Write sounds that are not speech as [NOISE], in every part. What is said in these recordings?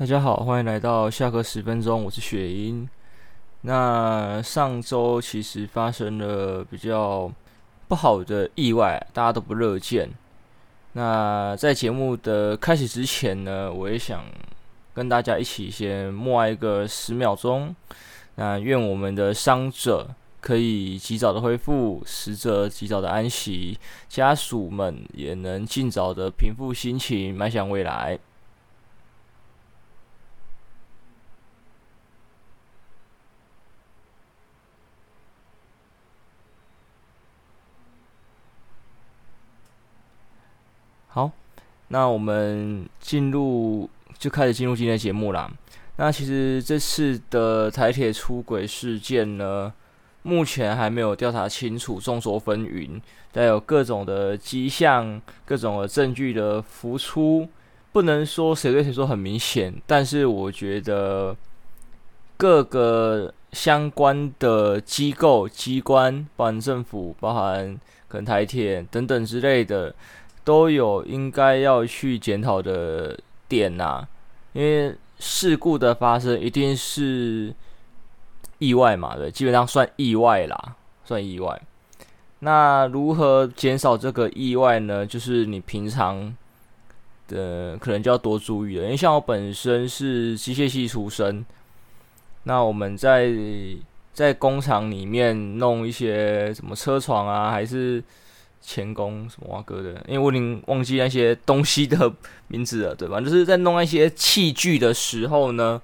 大家好，欢迎来到下课十分钟，我是雪英。那上周其实发生了比较不好的意外，大家都不乐见。那在节目的开始之前呢，我也想跟大家一起先默哀个十秒钟。那愿我们的伤者可以及早的恢复，死者及早的安息，家属们也能尽早的平复心情，迈向未来。好，那我们进入就开始进入今天的节目啦。那其实这次的台铁出轨事件呢，目前还没有调查清楚，众说纷纭，带有各种的迹象、各种的证据的浮出，不能说谁对谁错很明显，但是我觉得各个相关的机构、机关，包含政府、包含可能台铁等等之类的。都有应该要去检讨的点呐、啊，因为事故的发生一定是意外嘛，对，基本上算意外啦，算意外。那如何减少这个意外呢？就是你平常的可能就要多注意了，因为像我本身是机械系出身，那我们在在工厂里面弄一些什么车床啊，还是。钳工什么哇哥的，因为我已经忘记那些东西的名字了，对吧？就是在弄那些器具的时候呢，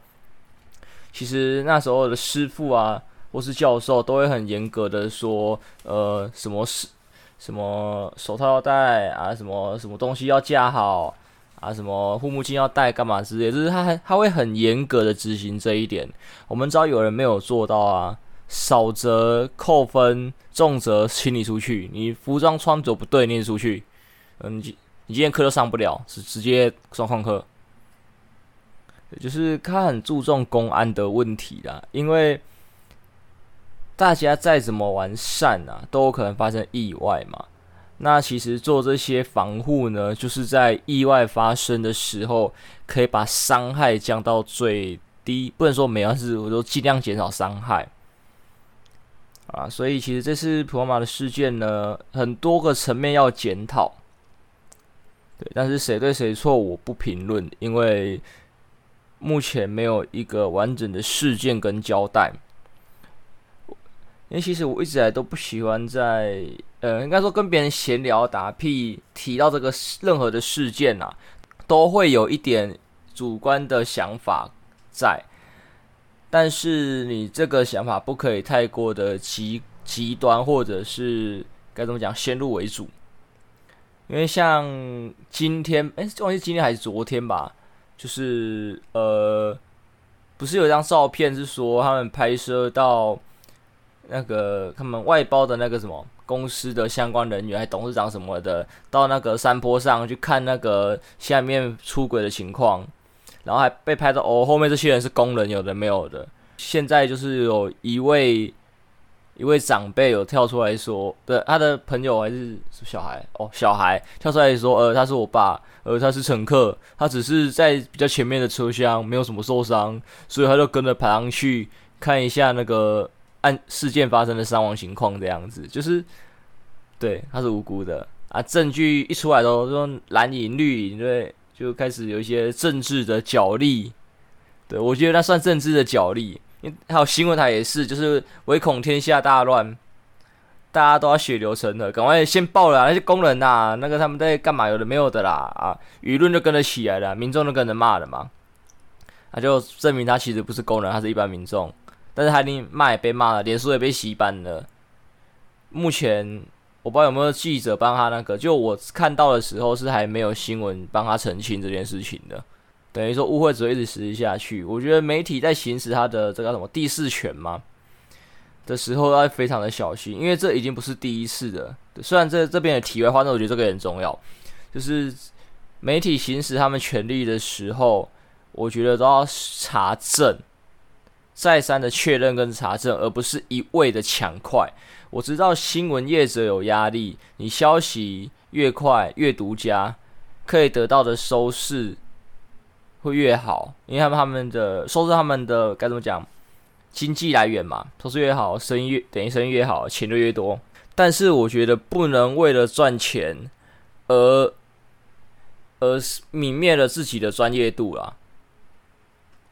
其实那时候的师傅啊，或是教授都会很严格的说，呃，什么是什么手套要戴啊，什么什么东西要架好啊，什么护目镜要戴，干嘛之类，就是他他会很严格的执行这一点。我们知道有人没有做到啊。少则扣分，重则请你出去。你服装穿着不对，你也出去。嗯，你你今天课都上不了，是直接状况课。就是他很注重公安的问题啦，因为大家再怎么完善啊，都有可能发生意外嘛。那其实做这些防护呢，就是在意外发生的时候，可以把伤害降到最低。不能说没有，事我都尽量减少伤害。啊，所以其实这次普罗马的事件呢，很多个层面要检讨。对，但是谁对谁错，我不评论，因为目前没有一个完整的事件跟交代。因为其实我一直来都不喜欢在，呃，应该说跟别人闲聊打屁，提到这个任何的事件啊，都会有一点主观的想法在。但是你这个想法不可以太过的极极端，或者是该怎么讲，先入为主。因为像今天，哎，忘记今天还是昨天吧，就是呃，不是有一张照片是说他们拍摄到那个他们外包的那个什么公司的相关人员，还董事长什么的，到那个山坡上去看那个下面出轨的情况。然后还被拍到哦，后面这些人是工人，有的没有的。现在就是有一位一位长辈有跳出来说，对，他的朋友还是小孩哦，小孩跳出来说，呃，他是我爸，呃，他是乘客，他只是在比较前面的车厢，没有什么受伤，所以他就跟着爬上去看一下那个案事件发生的伤亡情况，这样子就是对，他是无辜的啊。证据一出来都说蓝营绿营对。就开始有一些政治的角力，对，我觉得那算政治的角力。因为还有新闻台也是，就是唯恐天下大乱，大家都要血流成河，赶快先报了那些工人呐、那个他们在干嘛？有的没有的啦啊，舆论就跟着起来了，民众都跟着骂了嘛，那就证明他其实不是工人，他是一般民众，但是他连骂也被骂了，脸书也被洗版了，目前。我不知道有没有记者帮他那个，就我看到的时候是还没有新闻帮他澄清这件事情的，等于说误会只会一直持续下去。我觉得媒体在行使他的这个什么第四权嘛的时候要非常的小心，因为这已经不是第一次的。虽然这这边的题外话，但我觉得这个也很重要，就是媒体行使他们权利的时候，我觉得都要查证，再三的确认跟查证，而不是一味的抢快。我知道新闻业者有压力，你消息越快越独家，可以得到的收视会越好，因为他们他们的收视，他们的该怎么讲，经济来源嘛，收入越好，生意越等于生意越好，钱就越多。但是我觉得不能为了赚钱而而泯灭了自己的专业度啦，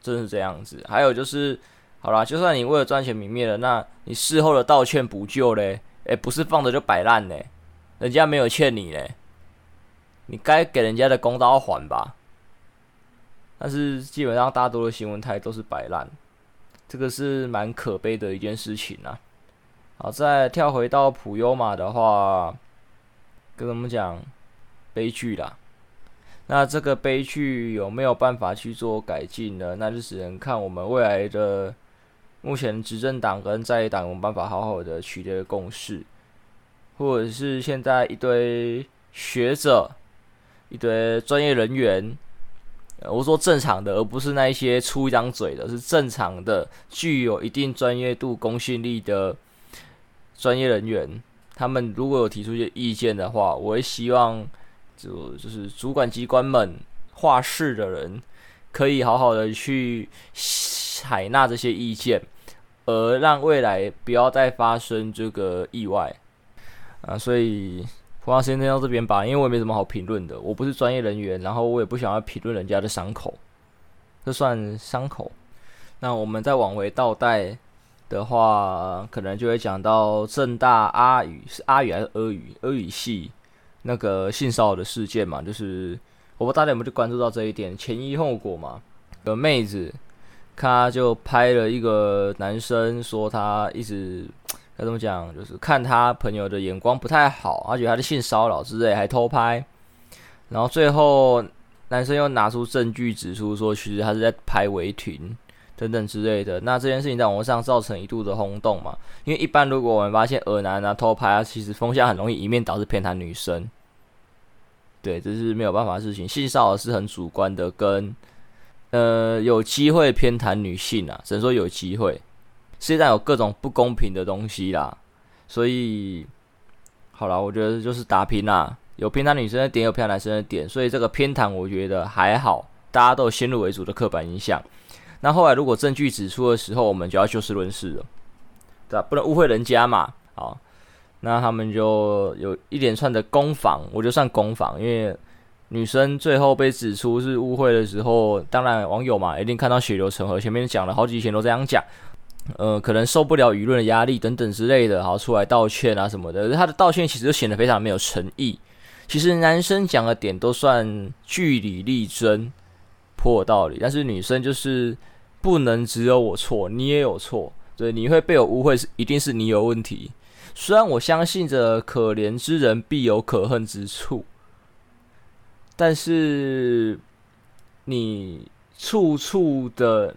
真是这样子。还有就是，好啦，就算你为了赚钱泯灭了，那你事后的道歉补救嘞？诶，不是放着就摆烂嘞，人家没有欠你嘞，你该给人家的公道还吧。但是基本上大多的新闻台都是摆烂，这个是蛮可悲的一件事情啊。好，再跳回到普悠玛的话，跟我们讲悲剧啦。那这个悲剧有没有办法去做改进呢？那就只能看我们未来的目前执政党跟在野党有没办法好好的取得共识，或者是现在一堆学者、一堆专业人员，我说正常的，而不是那一些出一张嘴的，是正常的、具有一定专业度、公信力的。专业人员，他们如果有提出一些意见的话，我会希望就就是主管机关们话事的人，可以好好的去采纳这些意见，而让未来不要再发生这个意外啊。所以，我先听到这边吧，因为我也没什么好评论的，我不是专业人员，然后我也不想要评论人家的伤口，这算伤口。那我们再往回倒带。的话，可能就会讲到正大阿语是阿语还是阿语？阿语系那个性骚扰的事件嘛，就是我不知道大家有没有就关注到这一点，前因后果嘛。有妹子，他就拍了一个男生，说他一直 [TSK] 该怎么讲，就是看他朋友的眼光不太好，而且他的性骚扰之类，还偷拍。然后最后男生又拿出证据指出说，其实他是在拍违停。等等之类的，那这件事情在网络上造成一度的轰动嘛？因为一般如果我们发现恶男啊偷拍啊，其实风向很容易一面倒是偏袒女生。对，这是没有办法的事情。性骚扰是很主观的，跟呃有机会偏袒女性啊，只能说有机会。世界上有各种不公平的东西啦，所以好啦，我觉得就是打平啦，有偏袒女生的点，有偏袒男生的点，所以这个偏袒我觉得还好，大家都有先入为主的刻板印象。那后来如果证据指出的时候，我们就要就事论事了，对吧？不能误会人家嘛。好，那他们就有一连串的攻防，我就算攻防，因为女生最后被指出是误会的时候，当然网友嘛一定看到血流成河，前面讲了好几天都这样讲，呃，可能受不了舆论的压力等等之类的，好出来道歉啊什么的。他的道歉其实就显得非常没有诚意。其实男生讲的点都算据理力争。颇有道理，但是女生就是不能只有我错，你也有错，对，你会被我误会是一定是你有问题。虽然我相信着可怜之人必有可恨之处，但是你处处的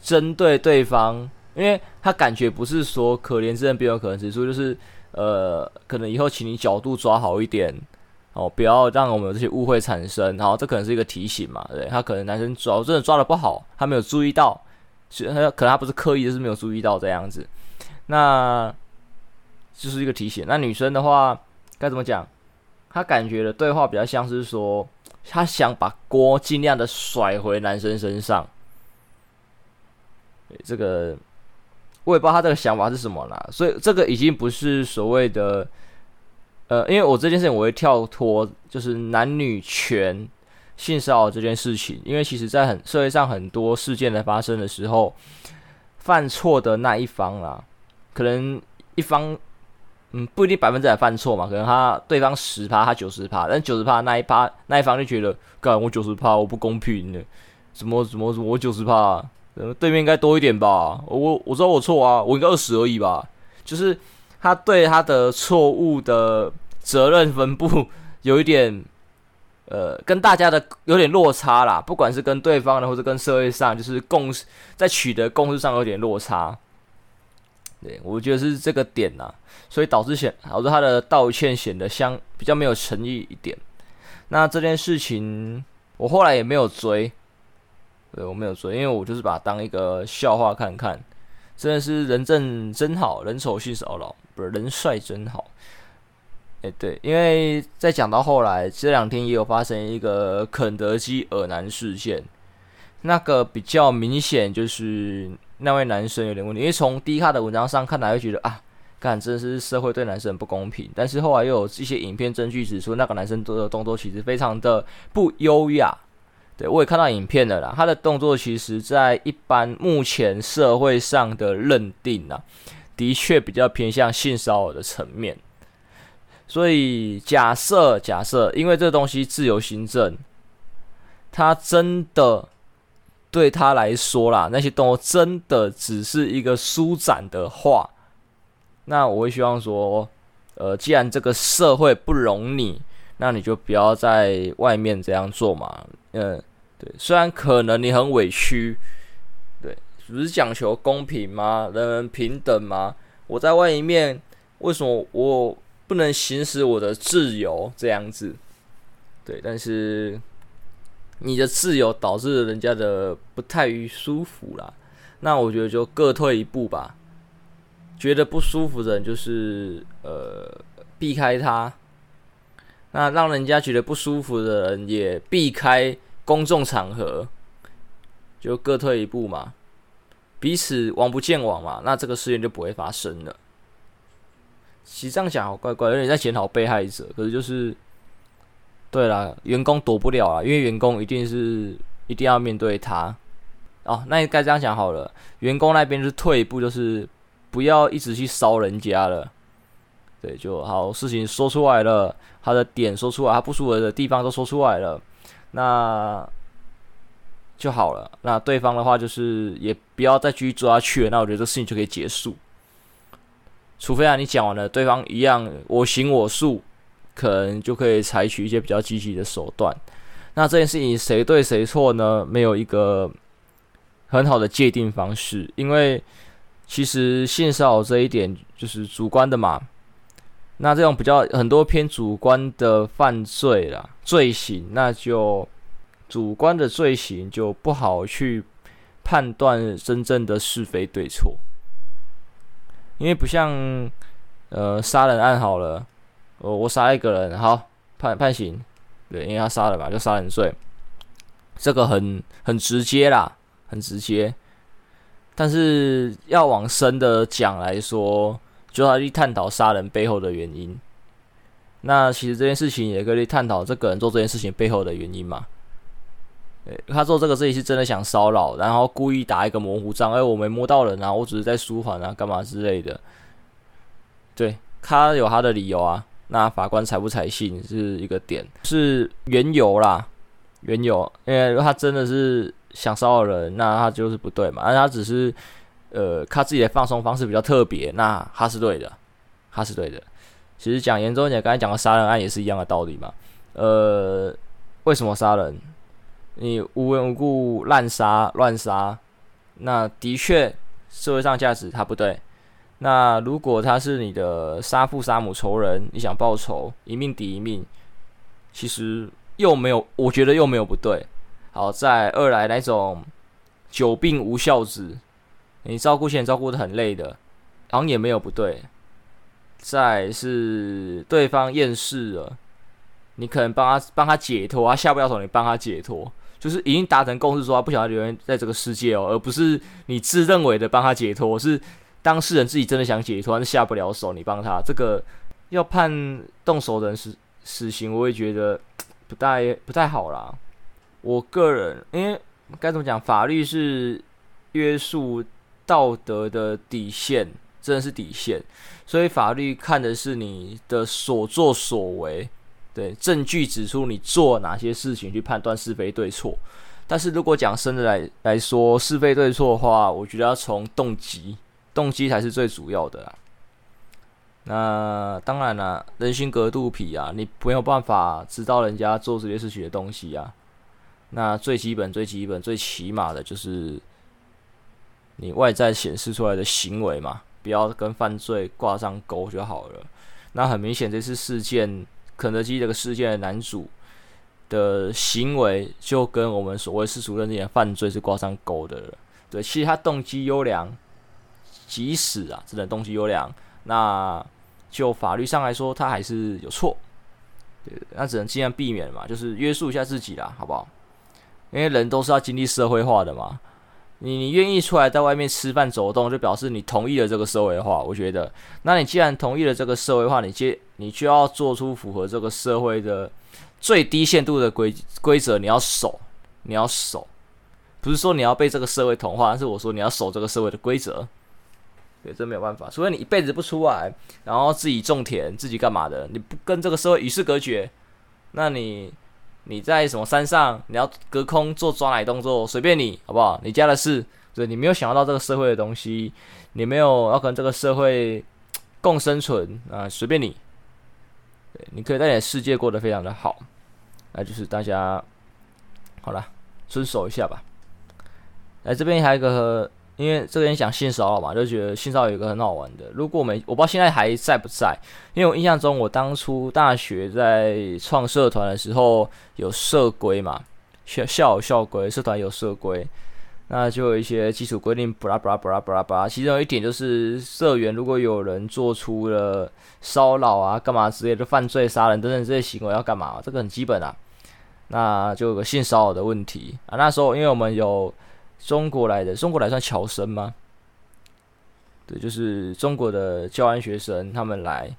针对对方，因为他感觉不是说可怜之人必有可恨之处，就是呃，可能以后请你角度抓好一点。哦，不要让我们有这些误会产生。然后，这可能是一个提醒嘛？对，他可能男生抓真的抓的不好，他没有注意到，是他可能他不是刻意，就是没有注意到这样子。那就是一个提醒。那女生的话该怎么讲？他感觉的对话比较像是说，他想把锅尽量的甩回男生身上。对，这个我也不知道他这个想法是什么啦。所以这个已经不是所谓的。呃，因为我这件事情我会跳脱，就是男女权性骚扰这件事情，因为其实在很社会上很多事件的发生的时候，犯错的那一方啊，可能一方，嗯，不一定百分之百犯错嘛，可能他对方十趴，他九十趴，但九十趴那一趴那一方就觉得，干我九十趴我不公平呢，什么什么什么我九十趴，对面应该多一点吧，我我知道我错啊，我应该二十而已吧，就是他对他的错误的。责任分布 [LAUGHS] 有一点，呃，跟大家的有点落差啦。不管是跟对方的，或者跟社会上，就是共识在取得共识上有点落差。对，我觉得是这个点呐，所以导致显导致他的道歉显得相比较没有诚意一点。那这件事情我后来也没有追，对，我没有追，因为我就是把它当一个笑话看看。真的是人正真好，人丑性骚扰，不是人帅真好。哎，对，因为在讲到后来，这两天也有发生一个肯德基耳男事件，那个比较明显就是那位男生有点问题，因为从低卡的文章上看来，会觉得啊，看真是社会对男生不公平。但是后来又有一些影片证据指出，那个男生做的动作其实非常的不优雅。对，我也看到影片了啦，他的动作其实在一般目前社会上的认定啊，的确比较偏向性骚扰的层面。所以假设假设，因为这东西自由行政，他真的对他来说啦，那些动物真的只是一个舒展的话，那我会希望说，呃，既然这个社会不容你，那你就不要在外面这样做嘛。嗯，对，虽然可能你很委屈，对，不是讲求公平吗？人人平等吗？我在外面，为什么我？不能行使我的自由，这样子，对，但是你的自由导致人家的不太于舒服啦，那我觉得就各退一步吧。觉得不舒服的人就是呃避开他，那让人家觉得不舒服的人也避开公众场合，就各退一步嘛，彼此王不见王嘛，那这个事件就不会发生了。其实这样讲好怪怪，有点在检讨被害者。可是就是，对啦，员工躲不了啊，因为员工一定是一定要面对他。哦，那应该这样讲好了，员工那边就是退一步，就是不要一直去烧人家了。对，就好，事情说出来了，他的点说出来，他不舒服的地方都说出来了，那就好了。那对方的话就是也不要再继续做下去了。那我觉得这事情就可以结束。除非啊，你讲完了，对方一样我行我素，可能就可以采取一些比较积极的手段。那这件事情谁对谁错呢？没有一个很好的界定方式，因为其实性骚扰这一点就是主观的嘛。那这种比较很多偏主观的犯罪啦，罪行，那就主观的罪行就不好去判断真正的是非对错。因为不像，呃，杀人案好了，我我杀一个人，好判判刑，对，因为他杀了嘛，就杀人罪，这个很很直接啦，很直接。但是要往深的讲来说，就要去探讨杀人背后的原因。那其实这件事情也可以探讨这个人做这件事情背后的原因嘛。他做这个自己是真的想骚扰，然后故意打一个模糊仗，哎，我没摸到人啊，我只是在舒缓啊，干嘛之类的。对，他有他的理由啊，那法官采不采信是一个点，是缘由啦，缘由，因为他真的是想骚扰人，那他就是不对嘛，而他只是呃，他自己的放松方式比较特别，那他是对的，他是对的。其实讲严重一点，刚才讲的杀人案也是一样的道理嘛，呃，为什么杀人？你无缘无故滥杀乱杀，那的确社会上价值他不对。那如果他是你的杀父杀母仇人，你想报仇，一命抵一命，其实又没有，我觉得又没有不对。好，再二来那种久病无孝子，你照顾前照顾的很累的，好像也没有不对。再是对方厌世了，你可能帮他帮他解脱，他下不了手，你帮他解脱。就是已经达成共识，说他不想要留在这个世界哦，而不是你自认为的帮他解脱，是当事人自己真的想解脱，但是下不了手，你帮他，这个要判动手的人死死刑，我也觉得 [TSK] 不太不太好啦。我个人，因为该怎么讲，法律是约束道德的底线，真的是底线，所以法律看的是你的所作所为。对，证据指出你做哪些事情去判断是非对错，但是如果讲深的来来说是非对错的话，我觉得要从动机，动机才是最主要的啦。那当然啦，人心隔肚皮啊，你没有办法知道人家做这些事情的东西啊。那最基本、最基本、最起码的就是你外在显示出来的行为嘛，不要跟犯罪挂上钩就好了。那很明显，这次事件。肯德基这个事件的男主的行为，就跟我们所谓世俗认定的犯罪是挂上钩的了。对，其实他动机优良，即使啊，真的动机优良，那就法律上来说，他还是有错。对，那只能尽量避免嘛，就是约束一下自己啦，好不好？因为人都是要经历社会化的嘛。你你愿意出来在外面吃饭走动，就表示你同意了这个社会化。我觉得，那你既然同意了这个社会化，你接你就要做出符合这个社会的最低限度的规规则，你要守，你要守。不是说你要被这个社会同化，但是我说你要守这个社会的规则。对，这没有办法，除非你一辈子不出来，然后自己种田，自己干嘛的，你不跟这个社会与世隔绝，那你你在什么山上，你要隔空做抓奶动作，随便你，好不好？你家的事，对，你没有想到这个社会的东西，你没有要跟这个社会共生存啊，随便你。对，你可以在你的世界过得非常的好，那就是大家好了，遵守一下吧。来这边还有一个。因为这边讲性骚扰嘛，就觉得性骚扰有一个很好玩的。如果我们我不知道现在还在不在，因为我印象中我当初大学在创社团的时候有社规嘛，校校有校规，社团有社规，那就有一些基础规定，布拉布拉布拉布拉布拉。其中有一点就是社员如果有人做出了骚扰啊、干嘛之类的犯罪、杀人等等这些行为要干嘛？这个很基本啊。那就有个性骚扰的问题啊。那时候因为我们有。中国来的，中国来算侨生吗？对，就是中国的教安学生，他们来，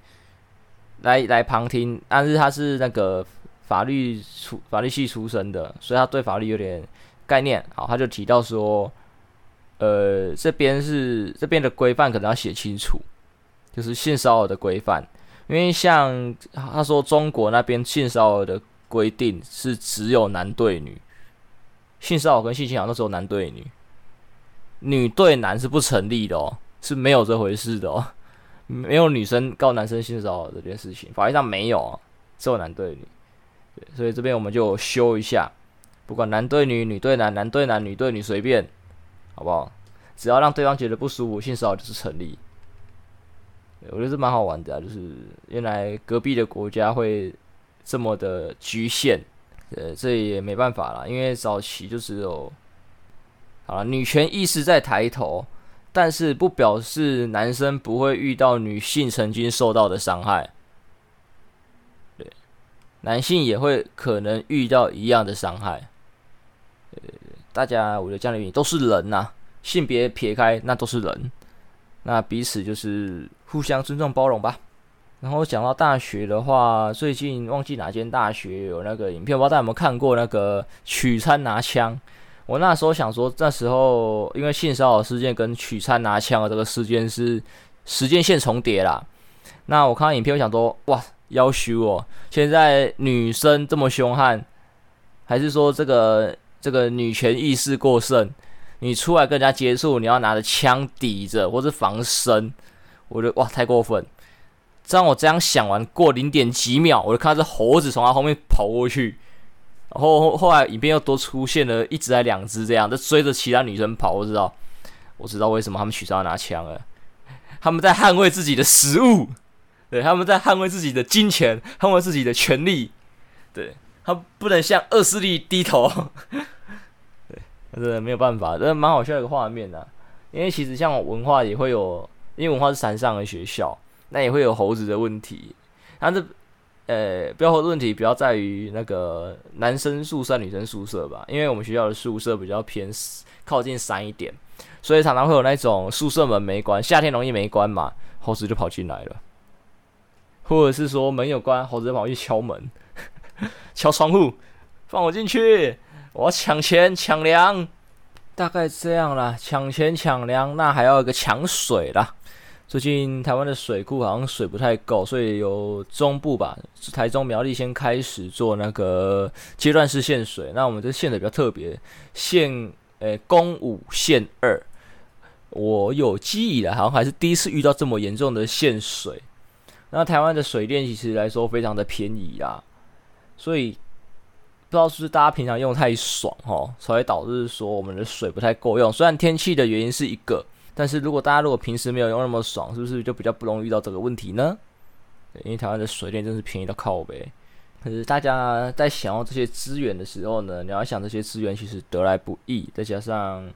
来来旁听，但是他是那个法律出法律系出身的，所以他对法律有点概念。好，他就提到说，呃，这边是这边的规范可能要写清楚，就是性骚扰的规范，因为像他说中国那边性骚扰的规定是只有男对女。性骚扰跟性侵害那时候男对女，女对男是不成立的哦，是没有这回事的哦，没有女生告男生性骚扰这件事情，法律上没有哦，只有男对女。对，所以这边我们就修一下，不管男对女、女对男、男对男、女对女，随便，好不好？只要让对方觉得不舒服，性骚扰就是成立。我觉得是蛮好玩的啊，就是原来隔壁的国家会这么的局限。呃，这也没办法了，因为早期就只有，好了，女权意识在抬头，但是不表示男生不会遇到女性曾经受到的伤害，对，男性也会可能遇到一样的伤害，呃，大家我觉得这样的原因都是人呐，性别撇开那都是人，那彼此就是互相尊重包容吧。然后讲到大学的话，最近忘记哪间大学有那个影片，我不知道大家有没有看过那个取餐拿枪。我那时候想说，那时候因为性骚扰事件跟取餐拿枪的这个事件是时间线重叠啦。那我看到影片，我想说，哇，夭寿哦！现在女生这么凶悍，还是说这个这个女权意识过剩？你出来跟人家接触，你要拿着枪抵着或者防身，我觉得哇，太过分。当我这样想完，过零点几秒，我就看到这猴子从他后面跑过去，然后后来影片又多出现了一只还两只这样，就追着其他女生跑。我知道，我知道为什么他们取消拿枪了，他们在捍卫自己的食物，对，他们在捍卫自己的金钱，捍卫自己的权利，对，他不能向恶势力低头，[LAUGHS] 对，真的没有办法，这蛮好笑一个画面呐、啊。因为其实像文化也会有，因为文化是山上的学校。那也会有猴子的问题，但是，呃，不要猴子问题，比较在于那个男生宿舍、女生宿舍吧，因为我们学校的宿舍比较偏靠近山一点，所以常常会有那种宿舍门没关，夏天容易没关嘛，猴子就跑进来了，或者是说门有关，猴子跑去敲门、[LAUGHS] 敲窗户，放我进去，我要抢钱抢粮，大概这样啦，抢钱抢粮，那还要一个抢水啦。最近台湾的水库好像水不太够，所以由中部吧，台中苗栗先开始做那个阶段式限水。那我们这限的比较特别，限诶，公五限二。我有记忆了，好像还是第一次遇到这么严重的限水。那台湾的水电其实来说非常的便宜啊，所以不知道是不是大家平常用太爽哦，才会导致说我们的水不太够用。虽然天气的原因是一个。但是如果大家如果平时没有用那么爽，是不是就比较不容易遇到这个问题呢？对，因为台湾的水电真是便宜到靠北。可是大家在想要这些资源的时候呢，你要想这些资源其实得来不易，再加上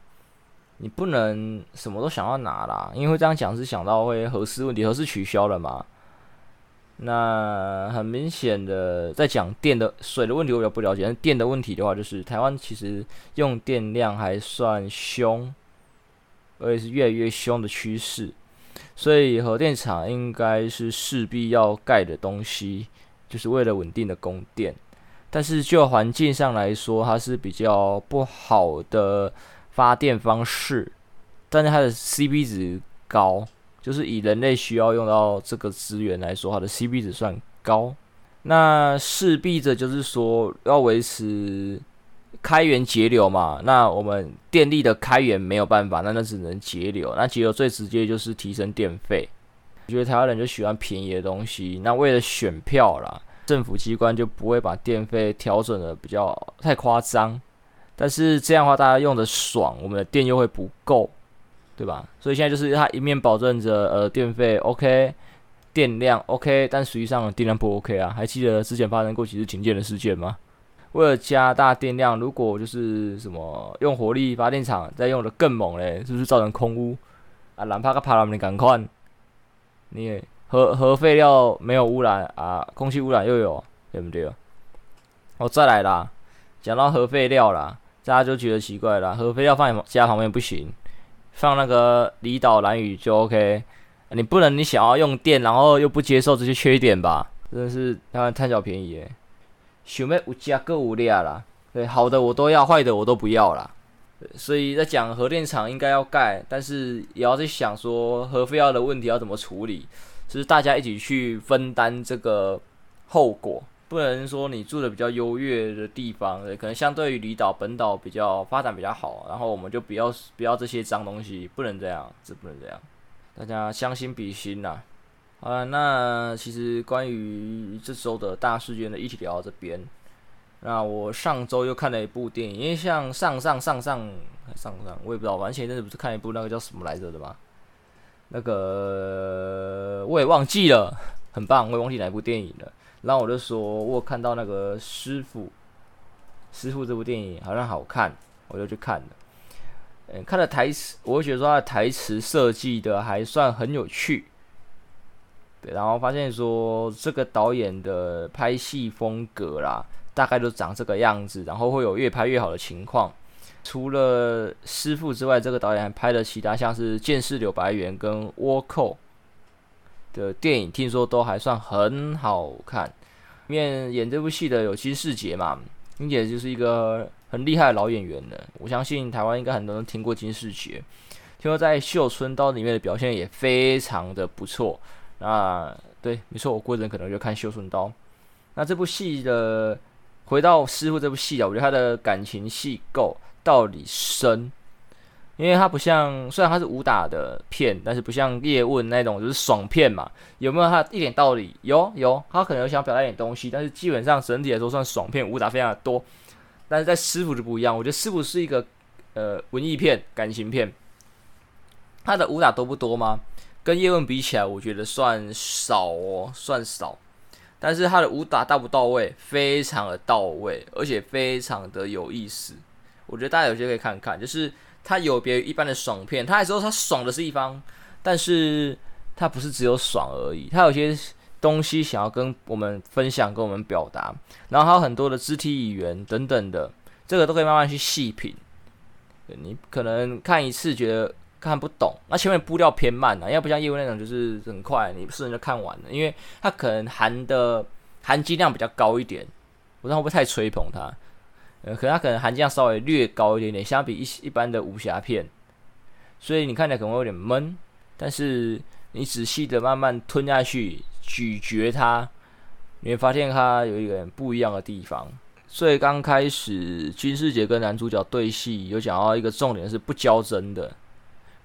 你不能什么都想要拿啦，因为这样讲是想到会核四问题，核四取消了嘛？那很明显的，在讲电的水的问题，我比较不了解。但电的问题的话，就是台湾其实用电量还算凶，而且是越来越凶的趋势。所以核电厂应该是势必要盖的东西，就是为了稳定的供电。但是就环境上来说，它是比较不好的发电方式，但是它的 CP 值高。就是以人类需要用到这个资源来说，它的 CP 值算高，那势必着就是说要维持开源节流嘛。那我们电力的开源没有办法，那那只能节流。那节流最直接就是提升电费。我觉得台湾人就喜欢便宜的东西，那为了选票啦，政府机关就不会把电费调整的比较太夸张。但是这样的话，大家用的爽，我们的电又会不够。对吧？所以现在就是它一面保证着呃电费 OK，电量 OK，但实际上电量不 OK 啊。还记得之前发生过几次停电的事件吗？为了加大电量，如果就是什么用火力发电厂再用的更猛嘞，是不是造成空污啊？蓝怕个帕拉米赶快，你核核废料没有污染啊，空气污染又有，对不对？我、哦、再来啦，讲到核废料啦，大家就觉得奇怪啦，核废料放在家旁边不行。放那个离岛兰屿就 OK，你不能你想要用电，然后又不接受这些缺点吧？真的是台湾贪小便宜耶！想要有加个无量啦，对，好的我都要，坏的我都不要啦。所以在讲核电厂应该要盖，但是也要在想说核废料的问题要怎么处理，就是大家一起去分担这个后果。不能说你住的比较优越的地方，可能相对于离岛本岛比较发展比较好，然后我们就不要不要这些脏东西，不能这样，这不能这样，大家将心比心呐。好了，那其实关于这周的大事件呢，一起聊到这边。那我上周又看了一部电影，因为像上上上上上上，我也不知道，反正前一阵子不是看一部那个叫什么来着的吗？那个我也忘记了，很棒，我也忘记哪一部电影了。然后我就说，我看到那个师傅，师傅这部电影好像好看，我就去看了。嗯，看了台词，我会觉得说他的台词设计的还算很有趣。对，然后发现说这个导演的拍戏风格啦，大概都长这个样子，然后会有越拍越好的情况。除了师傅之外，这个导演还拍了其他像是《剑士柳白猿》跟《倭寇》。的电影听说都还算很好看，面演这部戏的有金士杰嘛，金姐就是一个很厉害的老演员了。我相信台湾应该很多人听过金士杰，听说在《绣春刀》里面的表现也非常的不错。那对，没错，我过阵可能就看《绣春刀》。那这部戏的回到师傅这部戏啊，我觉得他的感情戏够，道理深。因为他不像，虽然他是武打的片，但是不像叶问那种就是爽片嘛。有没有他一点道理？有有，他可能有想表达一点东西，但是基本上整体来说算爽片，武打非常的多。但是在师傅就不一样，我觉得师傅是一个呃文艺片、感情片。他的武打多不多吗？跟叶问比起来，我觉得算少哦，算少。但是他的武打到不到位？非常的到位，而且非常的有意思。我觉得大家有机会可以看看，就是。它有别于一般的爽片，它还说它爽的是一方，但是它不是只有爽而已，它有些东西想要跟我们分享，跟我们表达，然后还有很多的肢体语言等等的，这个都可以慢慢去细品。你可能看一次觉得看不懂，那前面步调偏慢啊，因为不像叶问那种就是很快，你瞬间就看完了，因为它可能含的含金量比较高一点，我不知道会不会太吹捧它。呃，可能它可能含金量稍微略高一点点，相比一一般的武侠片，所以你看起来可能会有点闷，但是你仔细的慢慢吞下去，咀嚼它，你会发现它有一个很不一样的地方。所以刚开始金世杰跟男主角对戏，有讲到一个重点是不较真的。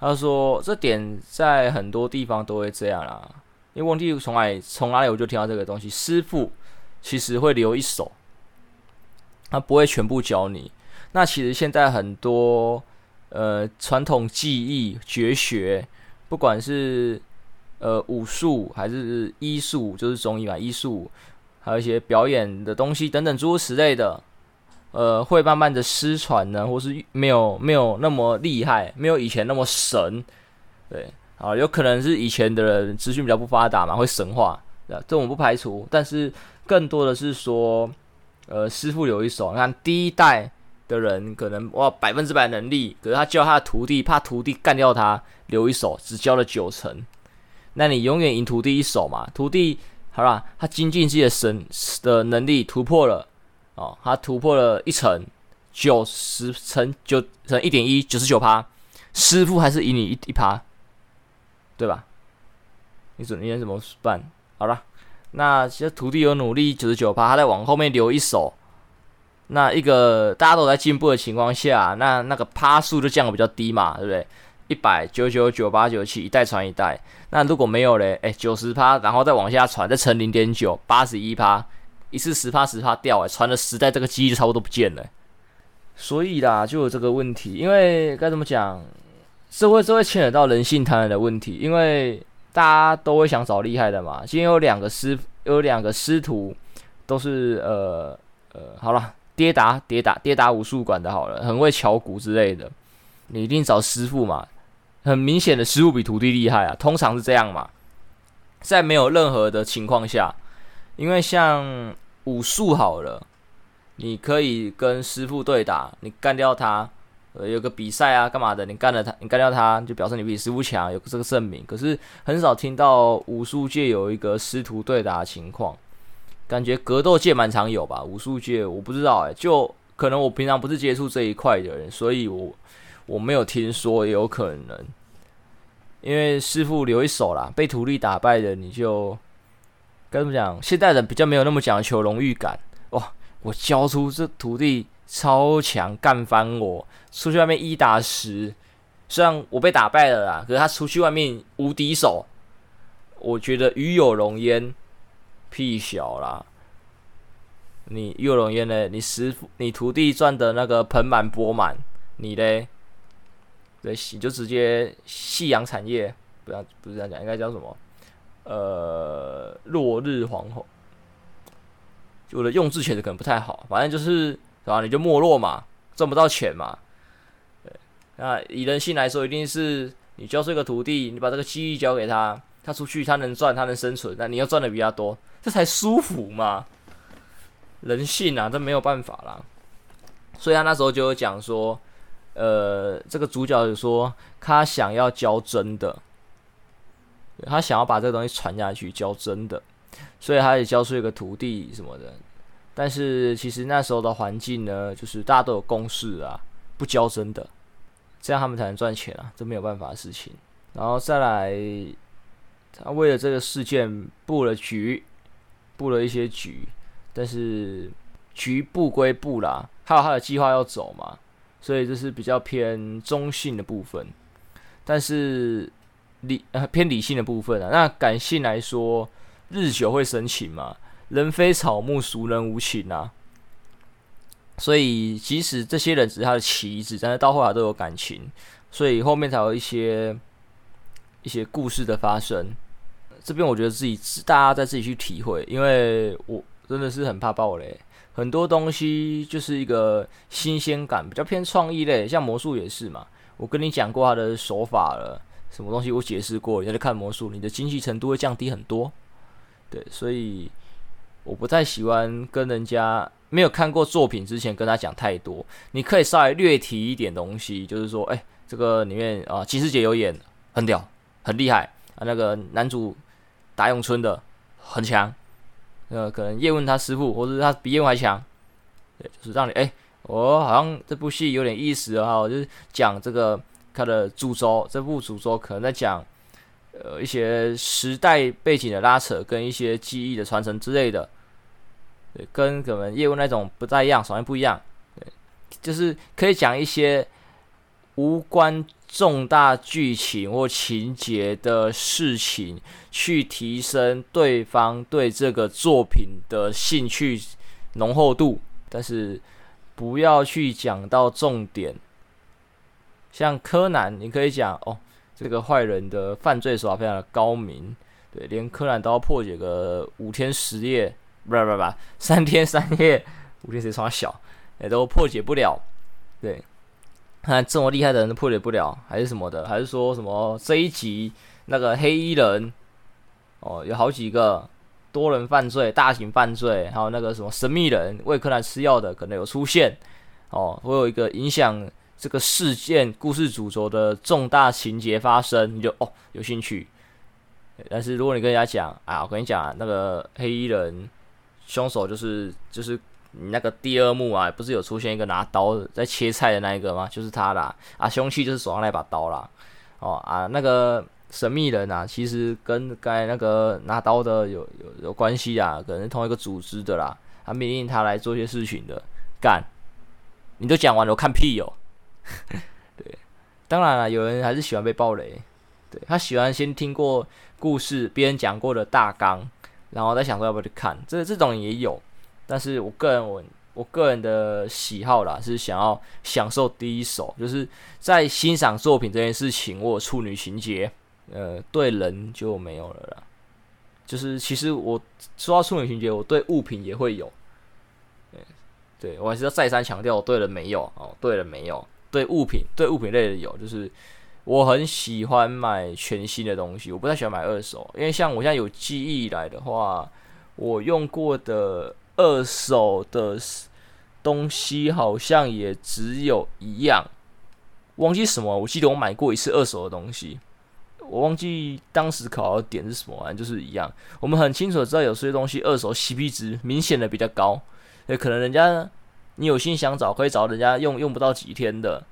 他说这点在很多地方都会这样啦，因为问题从来从哪里我就听到这个东西，师傅其实会留一手。他不会全部教你。那其实现在很多呃传统技艺绝学，不管是呃武术还是医术，就是中医嘛，医术还有一些表演的东西等等诸如此类的，呃，会慢慢的失传呢，或是没有没有那么厉害，没有以前那么神。对啊，有可能是以前的人资讯比较不发达嘛，会神话，这我们不排除，但是更多的是说，呃，师傅留一手。你看第一代的人可能哇百分之百能力，可是他教他的徒弟，怕徒弟干掉他，留一手只教了九成。那你永远赢徒弟一手嘛？徒弟好啦，他精进自己的神的能力突破了哦，他突破了一层，九十乘九乘一点一，九十九趴，师傅还是赢你一一趴，对吧？你准备怎么办？好了，那其实徒弟有努力九十九趴，他在往后面留一手，那一个大家都在进步的情况下，那那个趴数就降得比较低嘛，对不对？一百九九九八九七，一代传一代。那如果没有嘞，哎，九十趴，然后再往下传，再乘零点九，八十一趴，一次十趴十趴掉，哎，传了十代，这个机就差不多不见了。所以啦，就有这个问题，因为该怎么讲，社会这会牵扯到人性贪婪的问题，因为大家都会想找厉害的嘛。今天有两个师，有两个师徒，都是呃呃，好了，跌打跌打跌打武术馆的，好了，很会敲鼓之类的，你一定找师傅嘛。很明显的，师傅比徒弟厉害啊，通常是这样嘛。在没有任何的情况下，因为像武术好了，你可以跟师傅对打，你干掉他，呃，有个比赛啊，干嘛的？你干了他，你干掉他，就表示你比师傅强，有这个证明。可是很少听到武术界有一个师徒对打情况，感觉格斗界蛮常有吧？武术界我不知道哎、就可能我平常不是接触这一块的人，所以我。我没有听说也有可能，因为师傅留一手啦，被徒弟打败的你就该怎么讲？现代人比较没有那么讲求荣誉感哇！我教出这徒弟超强，干翻我，出去外面一打十，虽然我被打败了啦，可是他出去外面无敌手，我觉得与有荣焉，屁小啦！你有荣焉呢？你师傅、你徒弟赚的那个盆满钵满，你嘞？对，你就直接夕阳产业，不要不是这样讲，应该叫什么？呃，落日黄红。我的用字写的可能不太好，反正就是，是吧？你就没落嘛，赚不到钱嘛。对，那以人性来说，一定是你教这个徒弟，你把这个机遇交给他，他出去他能赚，他能生存，那你要赚的比较多，这才舒服嘛。人性啊，这没有办法啦。所以他那时候就有讲说。呃，这个主角就说他想要教真的，他想要把这个东西传下去，教真的，所以他也教出一个徒弟什么的。但是其实那时候的环境呢，就是大家都有共识啊，不教真的，这样他们才能赚钱啊，这没有办法的事情。然后再来，他为了这个事件布了局，布了一些局，但是局布归布啦，还有他的计划要走嘛。所以这是比较偏中性的部分，但是理呃偏理性的部分啊。那感性来说，日久会生情嘛，人非草木，孰能无情啊？所以即使这些人只是他的棋子，但是到后来都有感情，所以后面才有一些一些故事的发生。这边我觉得自己大家再自己去体会，因为我真的是很怕爆雷。很多东西就是一个新鲜感，比较偏创意类，像魔术也是嘛。我跟你讲过他的手法了，什么东西我解释过，你在看魔术，你的精细程度会降低很多。对，所以我不太喜欢跟人家没有看过作品之前跟他讲太多。你可以稍微略提一点东西，就是说，哎，这个里面啊，吉时杰有演，很屌，很厉害啊。那个男主打咏春的很强。呃，可能叶问他师傅，或者是他比叶问还强，对，就是让你哎，我、好像这部戏有点意思哈，就是讲这个他的主轴，这部主轴可能在讲呃一些时代背景的拉扯，跟一些记忆的传承之类的，跟可能业务那种不太一样，首先不一样，对，就是可以讲一些无关。重大剧情或情节的事情，去提升对方对这个作品的兴趣浓厚度，但是不要去讲到重点。像柯南，你可以讲哦，这个坏人的犯罪手法非常的高明，对，连柯南都要破解个五天十夜，不不不，三天三夜，五天十夜小，也都破解不了，对。看这么厉害的人都破解不了，还是什么的？还是说什么这一集那个黑衣人哦，有好几个多人犯罪、大型犯罪，还有那个什么神秘人为柯南吃药的可能有出现哦，会有一个影响这个事件故事主轴的重大情节发生，你就哦有兴趣。但是如果你跟人家讲啊，我跟你讲那个黑衣人凶手就是就是你那个第二幕啊，不是有出现一个拿刀在切菜的那一个吗？就是他啦，啊，凶器就是手上那把刀啦，哦啊那个。神秘人啊，其实跟刚才那个拿刀的有有有关系啊，可能同一个组织的啦。他命令他来做些事情的，干，你都讲完了，我看屁哦。[LAUGHS] 对，当然了，有人还是喜欢被爆雷，对，他喜欢先听过故事，别人讲过的大纲，然后再想说要不要去看。这这种也有，但是我个人我我个人的喜好啦，是想要享受第一手，就是在欣赏作品这件事情，我处女情结。呃，对人就没有了啦。就是其实我说到处女情结，我对物品也会有。对，对我还是要再三强调，我对人没有哦，对人没有，对物品对物品类的有。就是我很喜欢买全新的东西，我不太喜欢买二手，因为像我现在有记忆以来的话，我用过的二手的东西好像也只有一样，忘记什么？我记得我买过一次二手的东西。我忘记当时考核点是什么，反正就是一样。我们很清楚的知道有些东西二手 CP 值明显的比较高，也可能人家你有心想找，可以找人家用用不到几天的，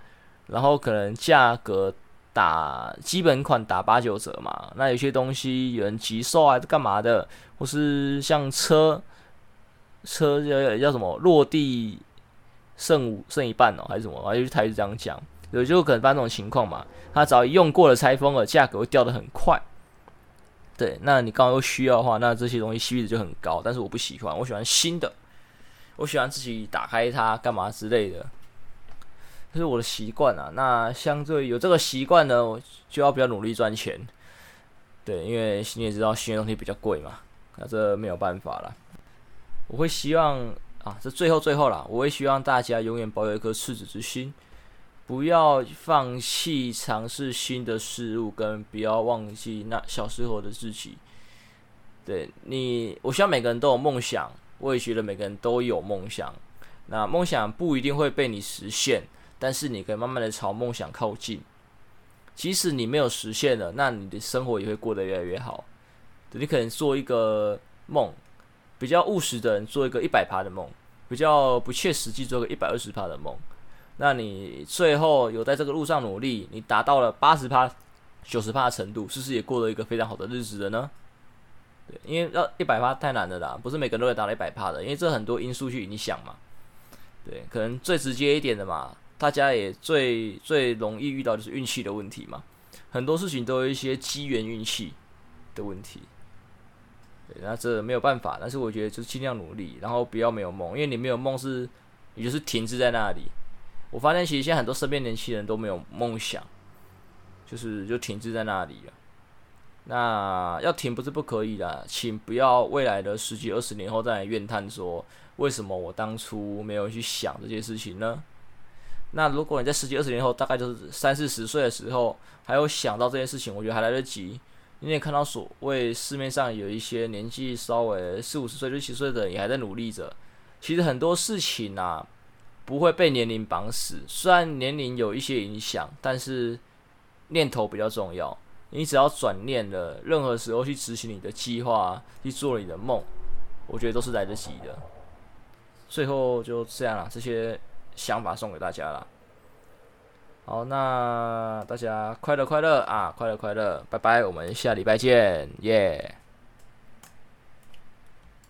然后可能价格打基本款打八九折嘛。那有些东西有人急售啊干嘛的，或是像车车叫叫什么落地剩五剩一半哦，还是什么？还是台语这样讲。有就可能发生这种情况嘛，他早已用过了拆封了，价格会掉得很快。对，那你刚刚又需要的话，那这些东西 CP 值就很高。但是我不喜欢，我喜欢新的，我喜欢自己打开它干嘛之类的，这是我的习惯啊。那相对有这个习惯呢，我就要比较努力赚钱。对，因为你也知道新的东西比较贵嘛，那这没有办法了。我会希望啊，这最后最后啦，我会希望大家永远保有一颗赤子之心。不要放弃尝试新的事物，跟不要忘记那小时候的自己。对你，我希望每个人都有梦想，我也觉得每个人都有梦想。那梦想不一定会被你实现，但是你可以慢慢的朝梦想靠近。即使你没有实现了，那你的生活也会过得越来越好。你可能做一个梦，比较务实的人做一个一百趴的梦，比较不切实际做个一百二十趴的梦。那你最后有在这个路上努力，你达到了八十趴、九十趴的程度，是不是也过了一个非常好的日子了呢？因为要一百趴太难了啦，不是每个人都会达到一百趴的，因为这很多因素去影响嘛。对，可能最直接一点的嘛，大家也最最容易遇到就是运气的问题嘛。很多事情都有一些机缘运气的问题。对，那这没有办法，但是我觉得就是尽量努力，然后不要没有梦，因为你没有梦是，你就是停滞在那里。我发现其实现在很多身边年轻人都没有梦想，就是就停滞在那里了。那要停不是不可以的，请不要未来的十几二十年后再来怨叹说，为什么我当初没有去想这件事情呢？那如果你在十几二十年后，大概就是三四十岁的时候，还有想到这件事情，我觉得还来得及。你也看到所谓市面上有一些年纪稍微四五十岁、六七十岁的人也还在努力着。其实很多事情啊。不会被年龄绑死，虽然年龄有一些影响，但是念头比较重要。你只要转念了，任何时候去执行你的计划，去做你的梦，我觉得都是来得及的。最后就这样了，这些想法送给大家了。好，那大家快乐快乐啊，快乐快乐，拜拜，我们下礼拜见，耶、